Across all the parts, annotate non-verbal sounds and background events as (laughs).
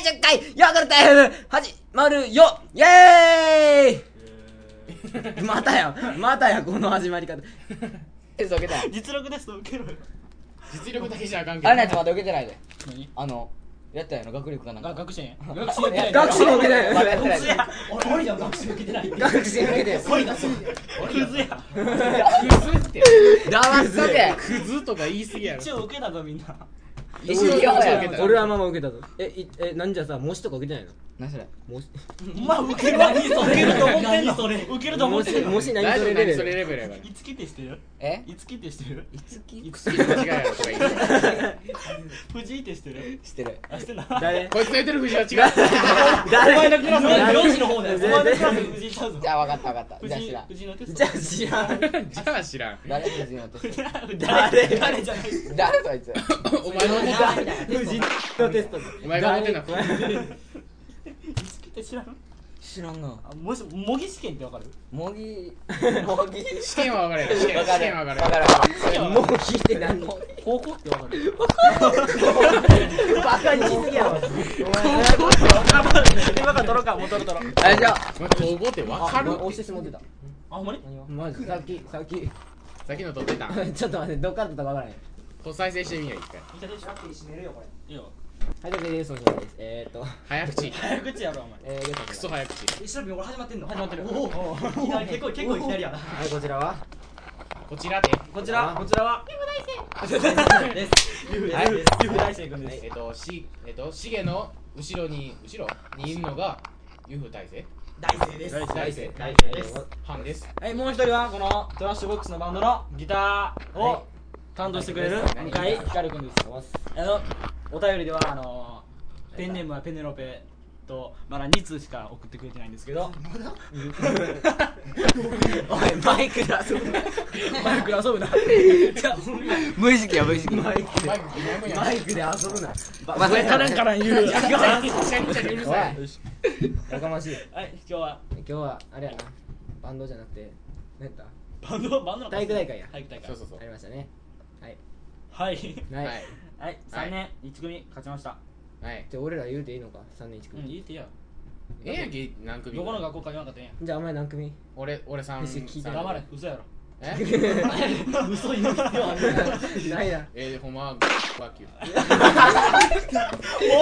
第10回ヤクルト FM 始まるよ。イエーイ。またやまたやこの始まり方。受けてない実力ですと受けろよ。実力だけじゃあかんけど。あれなんやつまだ受けてないで。何？あのやったやろ学力かなんか。あ学習院 (laughs) 学学習学習受けてない。まだやってない。俺俺じゃ学習受けてない。学習受けて俺だそうクズやクズって黙っとけ。クズとか言い過ぎやろ。一応受けたぞみんな俺はまあまあ受けたぞ。えいえなんじゃさ模試とか受けてないの？何それ？模試。まあ受ける何それ？受けると思ってんの？それ？受けると思模ってんの？試模試何大それレベ丈夫何それルレベルやから。いつきって知ってる？え？いつきって知ってる？いつきいつ好き間違いやろとか言って (laughs) 藤井って知ってる？してる。あ知ってんな誰？こいつの言ってる藤は違う。お (laughs) 誰前のクラスの誰漁師の方だよ。お前のクラスの藤井ちゃうぞ。じゃあ分かった分かった。じゃあ藤井知らん。藤井のテストじゃあ知らん。じゃあ知らん。誰？藤井のテスト誰？誰じゃない？誰そいつ？お前が思って藤井のテストお前が思ってんの。誰？い (laughs) つきって知らん？知らんな。あもし模擬試験ってわかる？模擬。模擬。試験は分かる。や (laughs) ろ試験分かる。試験は分分かかる。る模擬って何？高校ってわかる？バカにしすぎやろ。今から取ろうかもう取ろ。う取ろうあじゃあ。高校って分かる押して。しもってた。あほんまに？マジさっきさっき。さっきの撮ってた。(laughs) ちょっと待ってどっからだったか分からへん。こう再生してみよう一回。見たでしょ閉めるよこれ。いいよはいというわけでそのですえーっと。早口。(laughs) 早口やろお前。えーゲストクソ早口。一緒に俺始まってんの？始まってる。おおいきなり結構結構いきなりやな。はいこちらは？こちらでこちら？こちらは？ですゆうはい。ですゆう大生君です。えっとしえっとしげの後ろに後ろにいるのがユフ大勢大生です。大勢大生。です。ハンです。はいもう一人はこのトラッシュボックスのバンドのギターを担当してくれる？はい。向井光君です。あのお便りではあのペンネームはペネロペとまだ2通しか送ってくれてないんですけど。おいマイクで遊ぶな。マイクで遊ぶな。無意識や無意識。マイクマイク何もやマイクで遊ぶな。まあ、カランカラン言う。やかましい。はい今日は？今日はあれやな。バンドじゃなくて何やった？バンド？バンドの体育大会や。体育大会。そうそうそう。ありましたねはい。はい。はい、はい。はい。3年1組勝ちました。はい。じゃあ俺ら言うていいのか？3年1うん組、いいっていいやええやんけ何組？どこの学校か言わなかったらえじゃあお前何組？俺俺三飯 (laughs) 聞いてえやん黙れ嘘やろ。え？(laughs) 嘘言う必要あるないな。えー、ほんまはバキュもう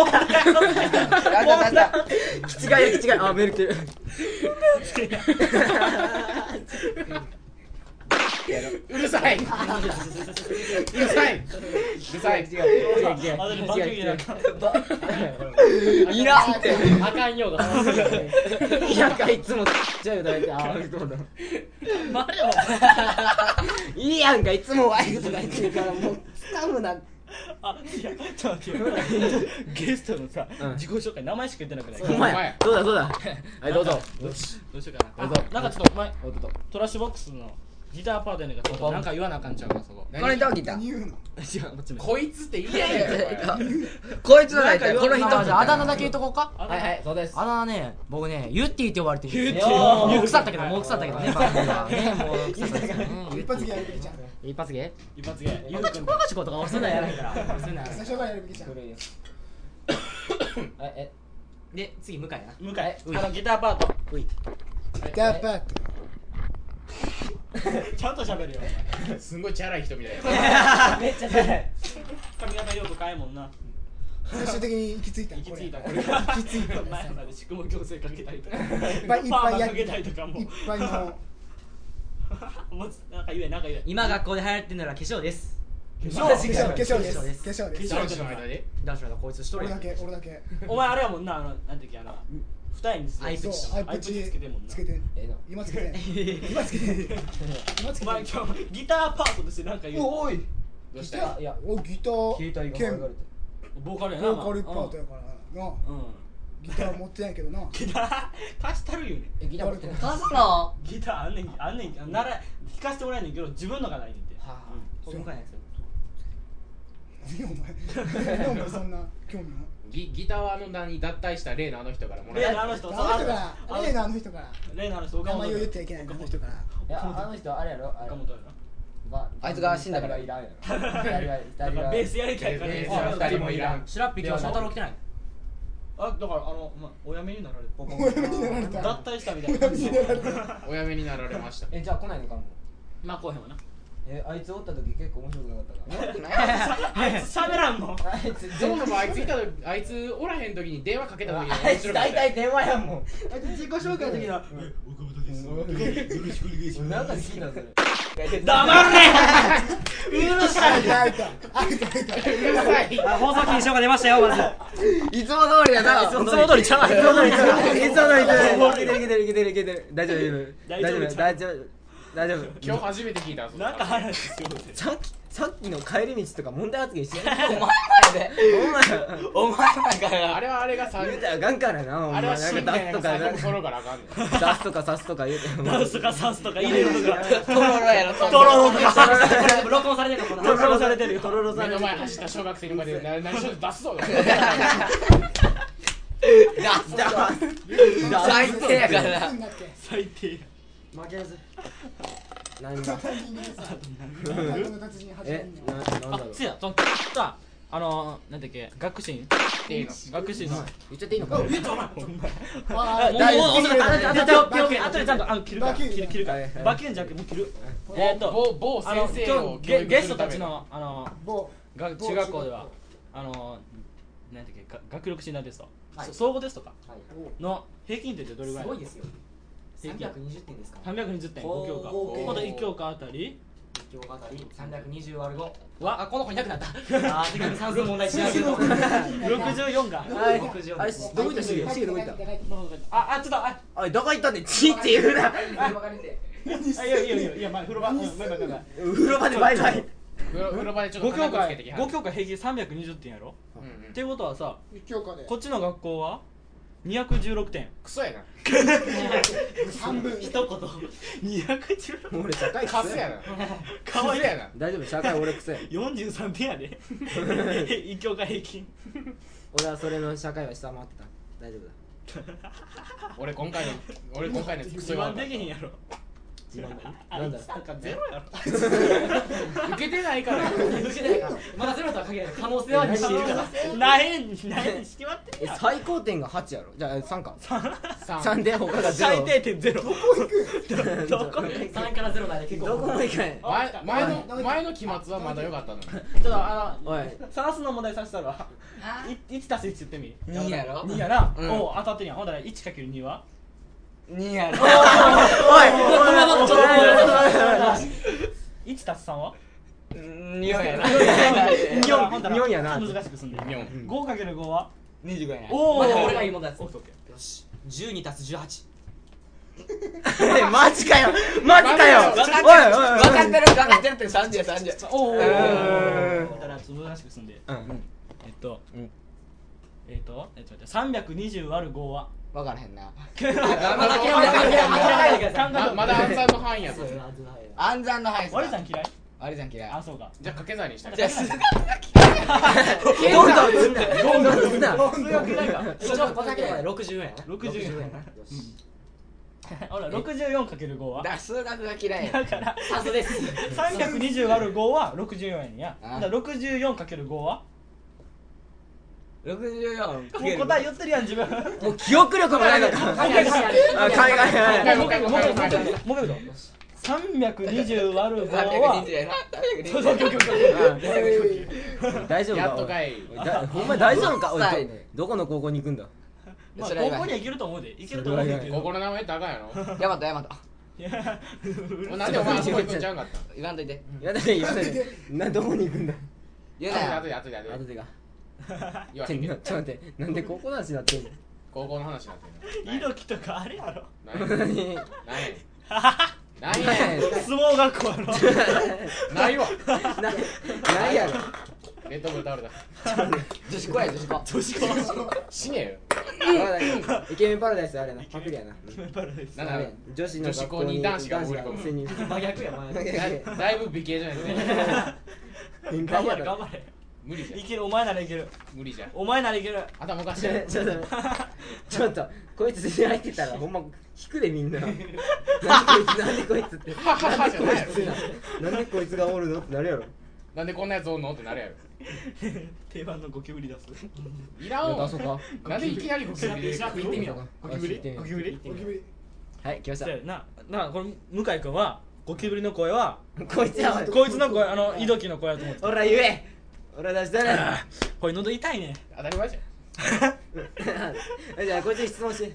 (laughs) あったあったあった気違いや気違い。あメール。来てるうるさい。うるさい。うるさい。違う違うい。らんって。あかんようがいやかいつもちゃうだいてああそうだマジよいいやんかいつもワイフとか言ってるからもう掴むな。あいやちょっと待って。ゲストのさうん。自己紹介名前しか言ってなくない？お前そうだそうだ？はいどうぞ。どうしどうしようかな。どうぞ。あなんかちょっとお前おっとっとトラッシュボックスのギターパートナーがちょっとなんか言わなあかんちゃうかそこ。何これどうギター。違うこっちこいつって言えや (laughs) こいつの大体この人まあじゃああだ名だけ言っとこうか。はいはいそうです。あだ名ね僕ねユッティって呼ばれてるユッティ。もう腐ったけどもう腐ったけどね番組はねもう腐ったけどね。一発芸やるべきじゃん。一発芸一発芸ゆうくんバカチコとか俺そんなんやらないから俺そんなん最初からやるべきじゃん古いよええで次向井やな。向井。あのギターパート。うい。ダーパー (laughs) ちゃんと喋るよ。すんごいチャラい人みたいな。(laughs) めっちゃ辛い。髪型よく変えもんな。最終的に行き着いた。行き着いた。ここれ行き着いた。前まで宿毛矯正かけたりとか。いっぱいいっぱいやかけたりとかも。いっぱいの。もうなんか言えなんか言え今学校で流行ってるのは化粧です。化粧？化粧化粧です。化粧です。化粧です。男子の間で？男子の間こいつ一人。俺だけ俺だけ。お前あれやもんなあのなんていうあの二重にする。アイプチ。アイプチ。チつけてんもんな。つけて。んええな今つけて。ん今つけて。ん今つお前けて。ん今日ギターパートとしてなんか言う。おい。どうした？よいや。おギター。携帯が兼流れてボーカルやなボーカルパートやからな。うん。うんギター持ってないけどな。(laughs) ギター貸したるよね。えギター持ってない貸すの？ギターあんねんあんねんなら弾かしてもらえんねんけど自分のがないねんて。はあ。これ向井のやつ。何お前？何お前そんな興味なギギターはあの何脱退した例のあの人からもらえ例のあの人あの人から例のあの人から例のあの人岡本名前を言ってはいけないあの人からいやあの人あれやろ？あれ。岡本やばあいつが死んだから。いらんやろ。二人はなだからベースやりたいから。ベースは二人もいらん。シラッピー今日翔太郎来てないあだからあの、まあ、お辞めになられお辞めになられた。脱退したみたいな。お辞めになられました。えじゃあ来ないのかも。まあこうへんわなえあいつおった時結構面白くなかったかあいつ喋らんの？あいつそもそもあいついた時あいつおらへん時に電話かけた時にあいつ大体電話やんもん。あいつ自己紹介の時の。なん。か好きなん。それ黙るねうるさい開いた開いたうるさいあ放送禁止が出ましたよまずいつも通りやないつも通りちゃういつも通りいつも通りいつも通りいけてるいけてるいけてるいけてる大丈夫大丈夫大丈夫大丈夫。今日初めて聞いたぞ。なんか話しようぜ。さっきさっきの帰り道とか問題発言してないお前で。お前お前なんかあれはあれがさ言うたらあかんからな。お前あれ出すとか出すとか刺すとか言うてダンスとかサンスとか入れるとか。トロロやろトロロとか録音されてるのこ録音されてるよとろろさ目のれて前走った小学生にまでな何しろ出すぞ最低やから。最低負けず。何が？タイミングでさ太鼓の達人始めえんななんだろうつやそのさあのーなんだっけ学信っていうの学信の言っちゃっていいのかあもうー大もうもう大あとあとあとあとあとでちゃんとあの切るから切る切るからバキュンじゃなくてもう切るえっと某某先生をゲゲストたちのあの某が？中学校ではあのなんだっけが？学力診断テスト総合テストかの平均点ってどれぐらいすごいですよ320点ですか320点5教科。合計ほんと1教科あたり。今日あたり320割る5わ。あこの子いなくなった。(laughs) あー次に算数問題しなけど64がはい。64あれどこ行った？しげしげどこ行った？ああちょっとあおいどこ行ったんでチって言うな。分かれてあいやいやいやいやまあ風呂場。うんバイバイバイバイ風呂場でバイバイ。風呂風呂場でちょっと5教科つけてきは5教科平均320点やろ？うんうん。っていうことはさ一教科で。こっちの学校は？216点。クソやな。(laughs) 半分一言。216俺社会カスやな。かわい。いクソやな。大丈夫社会俺くせ43点やで。(laughs) 1教科平均。俺はそれの社会は下回ってた。大丈夫だ。俺今回の俺今回のクソ弱自慢できへんやろ自慢だあなんだ。なんかゼロやろ。受けてないから。や受けてない。からまだゼロとは限らない可能性は2し。ているからないないに決まってんえや最高点が8やろ。じゃあ3か。三。3で他がゼロ。最低点ゼロ。どこどこ3から0まで結構。どこも行かない前前の前の期末はまだ良かったのに。ちょっとあのおい。算数の問題させたら1たす1言ってみ。2やろ？2やな、うん。おう当たってんや。んほんだら 1×2 は2やろ1たす3は？2やな。4ほんだ。ら四やな。難しくすんで。四 5×5 は25やなおおまだ俺がいい問題ですオッケーオッケよし。12足す18え (laughs) マジかよ。マジかよ。おいおいおい分かってる分かってるって30や30やーおおだらちょっと難しくすんで。うんえっと、うん。えっとえっと待って320割る5は？分からへんな。まだ諦めないでくださいままだ暗算の範囲やぞ暗算の範囲割り算嫌い。割り算嫌い。あそうか。じゃあ掛け算にしたらじゃあどんどん打つなどんどん打つな数学嫌いか一応小酒まで60円60円ほら 64×5 はだ数学が嫌いだから算数です320割る5は64円やあだから 64×5 は64もう答え言ってるやん自分。ももう記憶力もないのかあ海外。もう一回もう一回もう一回もう一回う一回もう一回320割る5はそうそうそうそう大丈夫かやっとかいほんま大丈夫かどどこの高校に行くんだまあ高校には行けると思うで行けると思うねんけどここの名前ってあかんやろヤマトヤマトいやなんでお前あそこ行くんちゃうんかった言わんといてやだね言わないでなどこに行くんだ言うなよ後で後で後で後で言わへんけど。ちょっと待ってなんで高校の話になってんの高校の話になってんの？猪木とかあれやろ。何？や何何やねん相撲学校やろ。ないわ。な何やろ。レッドブル倒れた女子校や女子校女子校死ねよ。イケメンパラダイスあれな。パクリやな決めパラダイス。な。んだあれ？女子の学校女子校に男子が男子潜り込む潜入真逆や真逆。(laughs) だだいぶ美形じゃないですか (laughs) 変頑張態やろれ頑張れ無理じゃん。いけるお前ならいける。無理じゃん。お前ならいける。頭おかしい。ち (laughs) ょちょっとちょっとこいつ全然入ってたら (laughs) ほんま引くでみんな。(laughs) なんでこいつなんでこいつって。はははじゃないやろなんでこいつがおるのってなるやろ。なんでこんなやつおんのってなるやろ。定番のゴキブリ出す。いらんわ。出そうか。なんでいきなりゴキブリで行ってみよう。ゴキブリ？ゴキブリゴキブリ？はい来ました。ななこの向井君はゴキブリの声はこいつやこいつの声あの井戸木の声だと思ってた。ほら言え俺出したらこれ喉痛いね。当たり前じゃん。(laughs) じゃあこいつに質問し。て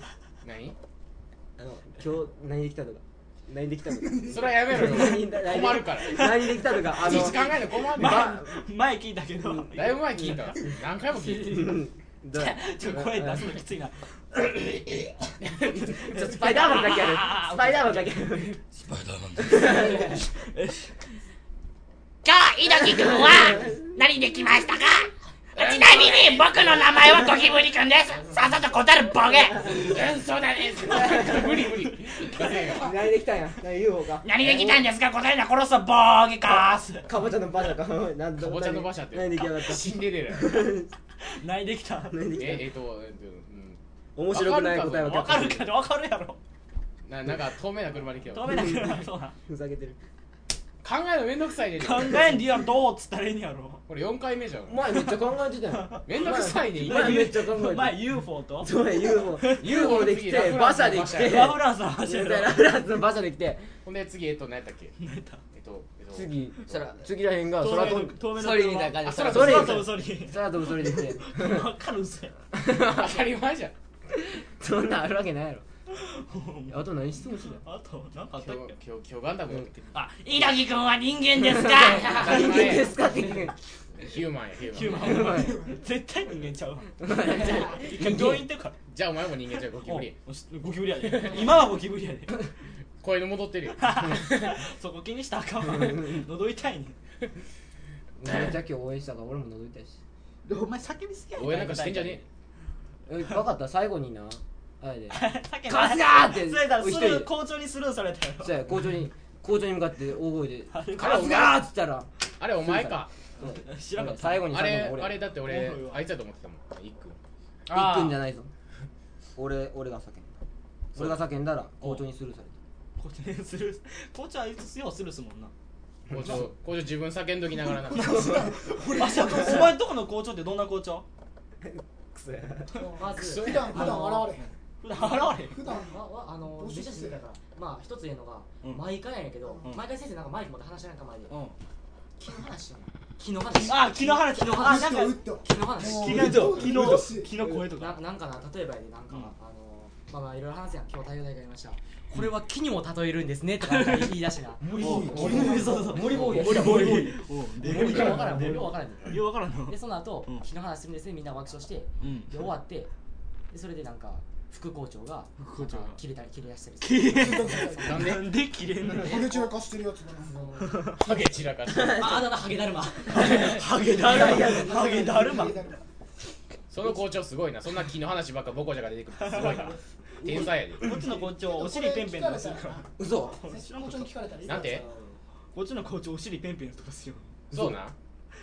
何？あの今日何できたとか。何できたとか。(laughs) それはやめろよ。何何で困るから。何できたとか。あのいちいち考えるの困る前聞いたけど。だいぶ前聞いたわ。何回も聞いてる。どう？や (laughs) ちょ声出すのきついな。ちょスパイダーマンだけやる。スパイダーマンだけやる今日、井戸木くんは何できましたか？ちなみに僕の名前はゴキブリくんです。さっさと答えるボケ。うん、そうだね。無理無理。出せよ何できたんや？何 UFO か？何できたんですか？答えな殺すボケかーすかぼちゃの馬車か。なんかぼちゃの馬車って。何できやがった？シンデレラないでき (laughs) た？何できええっとえっとうん。面白くない答えはわかるけど。わかるやろ。ななんか透明な車に来た止めなきゃそうなふざけてる考えるのめんどくさいね考えんリアルどうっつったらいいんやろ。これ4回目じゃん。前めっちゃ考えてたよめんどくさいね今前めっちゃ考えてた前 UFO と？そうや UFO UFO できて馬車で来てラフランスの話やろラフランスの馬車で来て。ほんで次えっと何やったっけ？何やった？えっとえっと次そら次らへんが空飛ぶ透明のソリみたいな感じ。あ (laughs) 空飛ぶソリ空飛ぶソリで来て。(laughs) わかるんすよ。(laughs) 当たり前じゃん。そんなんあるわけないやろ (laughs) あと何質問してあとなんかあった今っけ？日今日今日ガンダムやってあ、井戸木くんは人間ですか？(laughs) た人間ですか？って言うヒューマンやヒューマン。ーマン。絶対人間ちゃうわ。一回病院行ってか？らじゃあお前も人間じゃんゴキブリ。ゴキブリやで。今はゴキブリやで。声の戻ってるよ。(laughs) そこ気にしたらあかんわ。喉痛いねめっちゃ今日応援したから俺も覗いたし。お前叫びすぎや応援なんかしてんじゃねえ？分かった。最後になあれで叫びカスガーって。それだスル一人。でー校長にスルーされたよ。そうや校長に校長に向かって大声であれ「カスガー!」っつったら。あれお前か。知らんかった。最後にあ最後に俺。れあれだって俺あいつだと思ってたもん。一君一君じゃないぞ。俺俺が叫んだ。俺が叫んだら校長にスルーされ校長にスルー校長はいつようスルーすもんな。校長校長自分叫んどきながらな。(laughs) あそうお前んとこの校長ってどんな校長 (laughs) まず普段普段現れへん普段現れへん。普段わわあのめっちゃ静かやからまあ一つ言うのが、うん。毎回やねんけど、うん。毎回先生なんかマイク持って話してないか前で、うん。昨日話してんの？昨日話あ昨日話昨日あ話なんか打った昨日話もう昨日と昨日うっと昨日声となか。なんかな例えばやでなんか、うん。あのまあまあいろいろ話すやん。今日太陽大会やりました。これは木にも例えるんですねとかなんか言い出してな。森森そうそう森ボーイ。や森森森森森よう分からん森よう分からんねん。ようわからんの。でその後、うん。昨日話するんですねみんな爆笑して、うん。で終わって。でそれでなんか副校長が副校長が。なんか切れたり切れ出したりする。なんでなんで切れんの？ハゲ散らかしてるやつがなんかハゲ散らかしてああだ名ハゲだるま。ハゲだるま。ハゲだるま。その校長すごいな。そんな木の話ばっかボコジャが出てくるすごいな。天才やで。こっちの校長お尻ペンペンとかするから。嘘。知らん校長に聞かれたらなんて？こっちの校長お尻ペンペンとかするよ。そうな。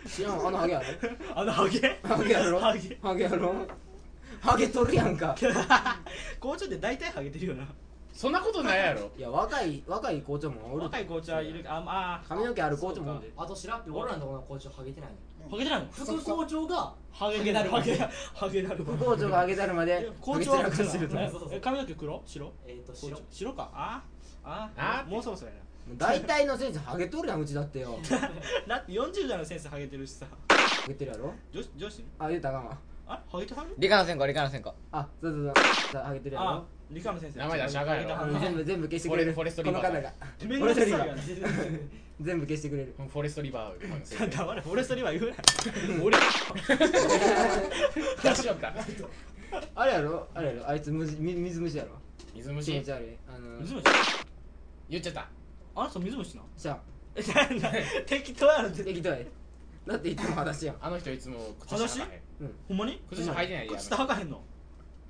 知らんあのハゲやろ (laughs) あのハゲ？ハゲやろハゲ。ハゲやろハゲとるやんか。(laughs) 校長って大体ハゲてるよな。そんなことないやろ。(laughs) いや若い若い校長もおる。若い校長はいる。あまあ髪の毛ある校長もおる。であと白って俺らのところの校長ハゲてないの。ハゲてないの？副校長がハゲだるまハゲハゲだるま校長がハゲだるまで校長は髪の毛黒？白？えっ、と校白長。白か？あああもうそろそろや大体の先生ハゲとるやんうちだってよ。な (laughs) だって40代の先生ハゲてるしさ。ハゲてるやろ？女子女子？あ言うたらあかんわあハゲてはる理科の専攻理科の専攻あそうそうそう。ハゲてるやろ？あ理科の先生。名前出しなあかんやろ。ハゲてはるあの全部全部消してくれる。フォレストリバー。この方がめんどくさいやん全部消してくれる。フォレストリバー黙れ。フォレストリバー言うな。俺。出しよった。あれやろ？あれやろ？あいつむじみ水虫やろ？水虫？気持ち悪いあの水虫？言っちゃった。あの人水虫なじゃあ。(laughs) えなんだ適当やろ。って適当や。でだっていつも裸足やん。あの人いつも靴下履かへんうん。ほんまに？靴下履いてないや靴下履かへんの？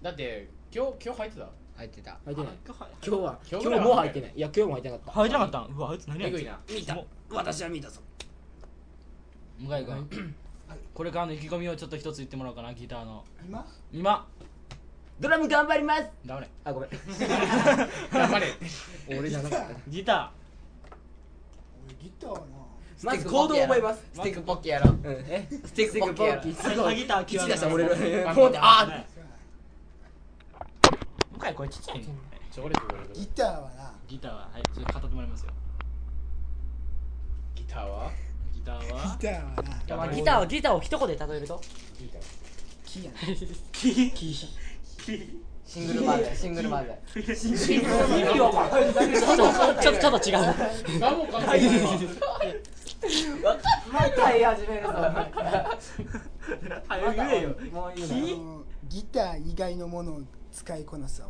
だって今日今日履いてた？入ってた。入ってない。あ今今日は今日今日ぐらいはも入ってない。いや今日も入ってなかった。履いてなかったん？うわあいつ何やな。見た。私は見たぞ。向井君。これからの意気込みをちょっと一つ言ってもらおうかなギターの。今？今。ドラム頑張ります。ダメあごめん。(laughs) 頑張れ。(laughs) 俺じゃなかった。ギタ俺ギターはなまず行動を覚えます。スティックポッキーやろ。うん。え？スティックポッキーやろ。スティックポッキーすごいギター極め1出したら折れる。ポンって。あね向井これちっちゃいギターはな。ギターははいちょっと語ってもらいますよ。ギターは？ギターギはターはな。まあギターをギターを一言で例えると？ギター。木やなシングルマザーシングルマザー。意味わからんちょっとちょっとちょっと違う。何も考えてない。わまた言い。始めるぞはい言えよもう言うあのギター以外のものを使いこなすわ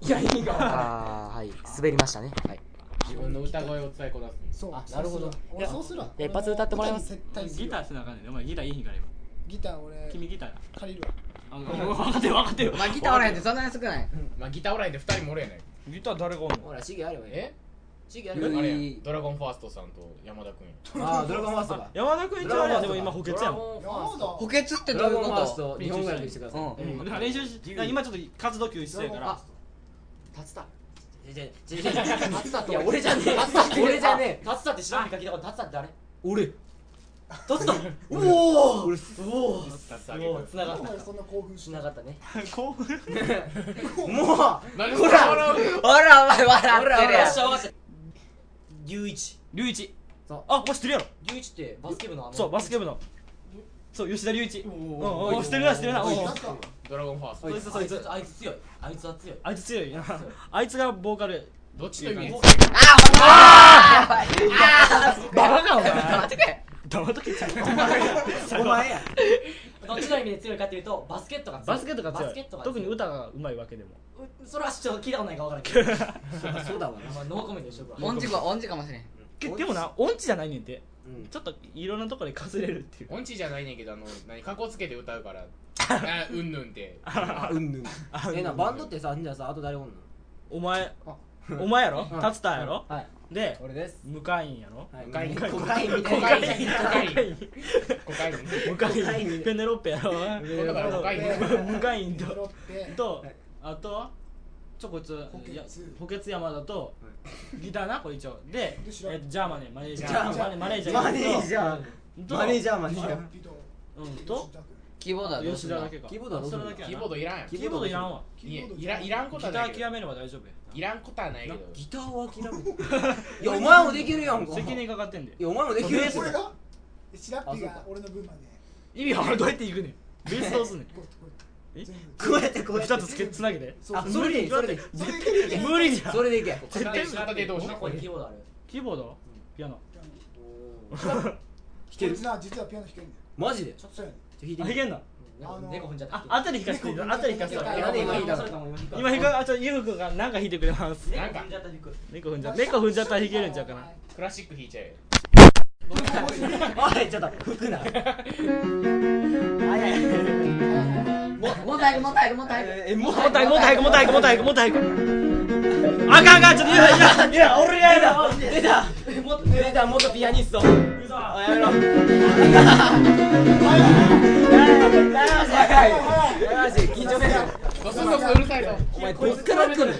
いや意味がわかああはい。滑りましたね。はい。自分の歌声を伝えこなす俺そう。あなるほど。俺そう。するわ。いや一発歌ってもらいます。ギターせなあかんねん。お前ギターいい日から今。ギター俺君ギターや借りるわあ分かってる分かってるまあギターおらへん。ってそん。なに少ないまあギターおらへん。で2人もおるやないギター誰がおん。のほらシゲあればいいえシゲああればいいドラゴンファーストさん。と山田君やあドラゴンファーストか山田君一応あれやでも今補欠やもん。補欠ってドどういうこと日本語訳してください練習し今ちょっと活動休止やから立つたいや俺じゃねえ俺じゃね立つたって知らん。みか聞いたこと立つたって誰俺立つた (laughs) おおおお2つながった。そんな興奮しつながったね。興奮 (laughs) もう何でそんな笑う。ほらお前笑ってるやん。龍一。龍一。そう。あもう知ってるやろ。龍一ってバスケ部のあの。そうバスケ部の。そう吉田龍一。うんうん知ってるな知ってるな。ドラゴンファースト。そいつそいつあいつ強い。あいつは強い。あいつ強いな。あいつがボーカル。どっちの意味ボですああバカかお前。(laughs) 待ってくれ黙っとけちゃお前や。どっちの意味で強いかっていうとバスケットが強い。バスケットが強い。バスケットが強い。特に歌がうまいわけでも。うそれはちょっと聞いたことないか分からんけど。(laughs) そうだわまあノーコメントでしょう。か音痴か。音痴かもしれん。けでもな音痴。じゃないねんて。うん。ちょっといろんなところでかすれるっていう。音痴じゃないねんけどあの何かっこつけて歌うから。(laughs) あうんぬんって。あうんぬん。あえなバンドってさじゃあさあと誰おんの？お前 (laughs) お前やろ？うん。達田やろ？はい。で俺です。向かいんやろ？はい。コカインコカインみたいな。コカインコか向かい。にい。ペネロッペやろ？だからコカイン向かいんととあとちょこいつ補欠。いや補欠山田とギターなこれ一応。でジャーマネマネージャジャーーマネマネージャーマネージャとーマネージャーマネージャー。とキーボードはどうすんだけか。キーボードはどうすんの？それだけやな。キーボードいらんやん。キーボードいらんわ。キーボードいやいらいらんこギとはないけど。ター極めれば大丈夫や。いらんことはないけど。ギターを諦めて (laughs) いやお前もできるやんか。責任かかってんで。いやお前もできるやつ俺がシラッピあそうか。が俺の分まで。意味はあれどうやっていくねん。ベースどうすんねん。こうこうえ？全部。こうやってこうやって二つつけつなげて。そうあそれでいいそれでいいそれでいける無理じゃん。それでいけ。絶対下手同士ここにキーボードあるキーボード？ピアノ。弾けるこいつな実はピアノ弾けんねんマジで？ちょっとやねん弾いてみあ弾けんの？なんか猫踏んじゃったああたり弾かせて。あた。り弾かせて。今今弾く今弾かあちょゆうくんがなんか弾いてくれますなんか踏んじゃった弾く猫踏んじゃ猫踏んじゃったら弾けるんちゃうかなクラシック弾いちゃえおいちょっと吹くなももっと早くもっと早くもっと早くえもっもっと早くもっと早くもっと早くもっと早くもっと早くあかんあかんちょっといやいやいや俺がやだ出たもっと出た元ピアニスト。あやめろ。やめろ。し緊張せんよドスンドスンうるさいぞお前どっから来る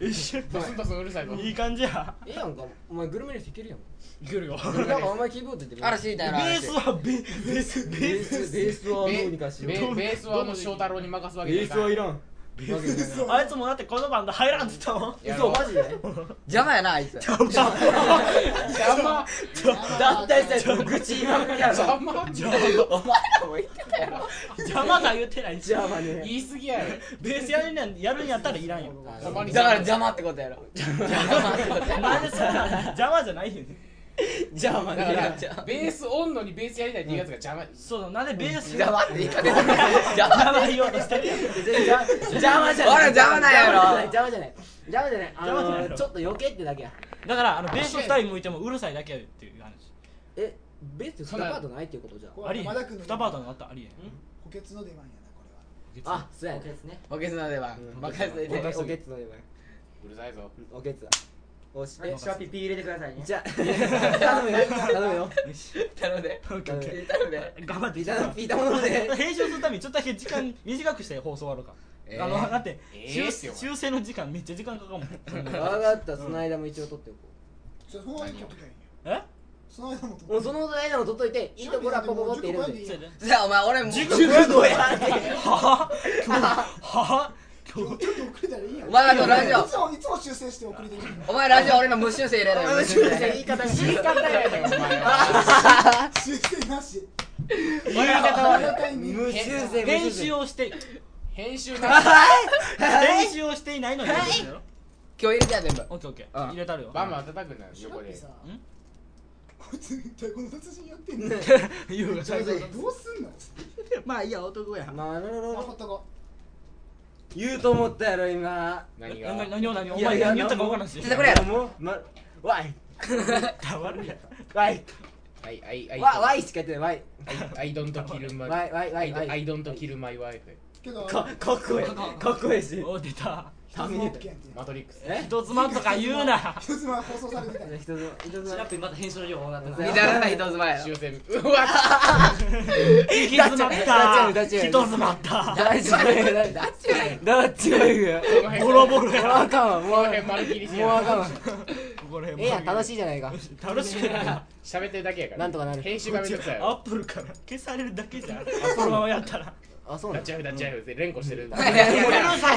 一瞬ドスンドスンうるさいぞいい感じやええやんかお前グルメレスいけるやん来るよなんかお前キーボードって嵐みたいなベースはベースベースベースはどうにかしようベースはあの翔太郎に任すわけベーにいかんスはいらんあいつもだってこのバンド入らんって言ったもん。やろう嘘。マジで？邪魔やなあいつ。邪魔。だったりさ愚痴言いまくりやろ。邪魔。お前らも言ってたやろ邪魔だ言ってない。邪魔ね。言い過ぎやろ。ベースやるんややるんやったらいらんだから邪魔ってことやろ。なんでそんな邪魔じゃないよね (laughs) 邪魔だからね邪魔ベースおんのにベースやりたいっていうやつが邪魔そうだなんでベース邪魔って言い方。邪邪魔言おうとしてる邪魔じゃない。俺邪魔なんやろ。邪魔じゃない。邪魔じゃない。あ邪魔じゃない。ののちょっと余計ってだけや。だからあのベース二人向いてもうるさいだけやっていう話えベース2パートないっていうことじゃありえん。山田君の二パートになったありえん。補欠の出番やなこれはあそうやねですねおけつの出番。任せておけつ。の出番。うるさいぞおけつおしえシャーピーピー入れてくださいね。じゃあ (laughs) 頼むよ。頼むよ。頼むで。頼むで。頑張っていピータピータもので。編集するためにちょっとだけ時間 (laughs) 短くして放送終わるか、えー。あのだって、修修正の時間めっちゃ時間かかるもん。(laughs) 分かった。その間も一応取っておこじゃあその間に取っときゃいえ？その間も取っもうその間の取っといていいところはポコポコって入れる10じゃあお前俺も塾塾語やははちょっと遅れたらいいやん。お前あとラジオ。いつもいつも修正して遅れてる。お前ラジオ俺の無修正入れろよ無修正言い方言い方やねんお前修正なし。言い方悪い。大体見る無修正。編集をして編集な編集をしていないのに。今日入れてや全部。オッケーオッケうん。ー入れたるよ。バンバン叩くな横でさ。こいつ一体この達人やってんの？どうすんの？まあいいや男や。まあなるほどあほっとこ言うと思ったやろ今。何が？何何を何を？お前何言ったか分からんし。じゃあこれやろもうまわい。黙るやわい。はいはいはい。わわいしか言ってない。わい。I don't kill my わいわいわいわい。I don't kill my けどかかっこい。いかっこいいし。お出たターミネ。ーターマトリックス。え？人妻とか言うな。一つ前放送されてた。よ一つ一つラップにまた編集の量多なってます見たらない一つ前終戦うわ行き詰まった。人詰まったどっちがいいどっちがいいどっちがいいよこの辺ボロボロもうやあかんわ。もうこの辺丸切りしてもうあかんわ。ええやん楽しいじゃないか。楽しくない。喋ってるだけやから。なんとかなる。編集がめんどくさいアッよプルから。消されるだけじゃん。このままやったら。ダあそうなのッチアフダッチアフって連呼してる。(laughs) いやいやいや俺のさ (laughs)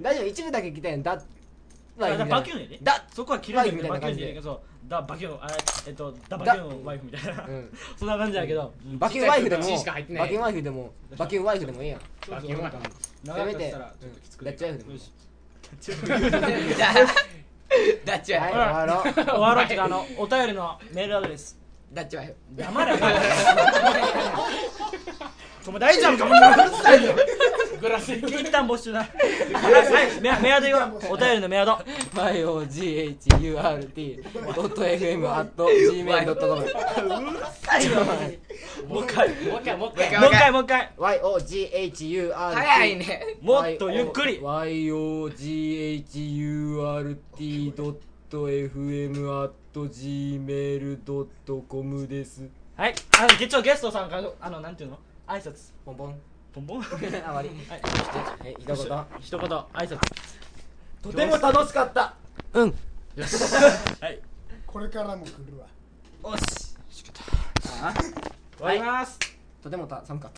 大丈夫一部だけ来たやんだ。あだバキュンやでだそこは切れるワイフみたいな感じでバキュンでそうだバキュンあえっとだバキュンワイフみたいな。うん (laughs) そんな感じやけど。バキュンワイフでも。ちっちゃい人しか入ってないバキュンワイフでもバキュンワイフでもいいやん。バキュンは長くしたらちょっときつくダッチワイフでもよしダッチワイフ。ほら終わろう。終わろうってかあのお便りのメールアドレスダッチワイフ黙れよ。お前大丈夫かもううるさいよ。グラス一旦募集だはいメメアドよお便りのメアド。YOGHURT.fm.gmail.com もう一回もう一回もう一回。もう一回もう一回。YOGHURT 早いね。もっとゆっくり YOGHURT.fm.gmail.com です。はい。あの一応ゲストさんからあのなんていうの？挨拶。ポンポン。ポンポン？(laughs) あまり。はい。え一言。一言挨拶。とても楽しかった。うん。(laughs) はい。これからも来るわ。おし。終わります。とてもた寒かった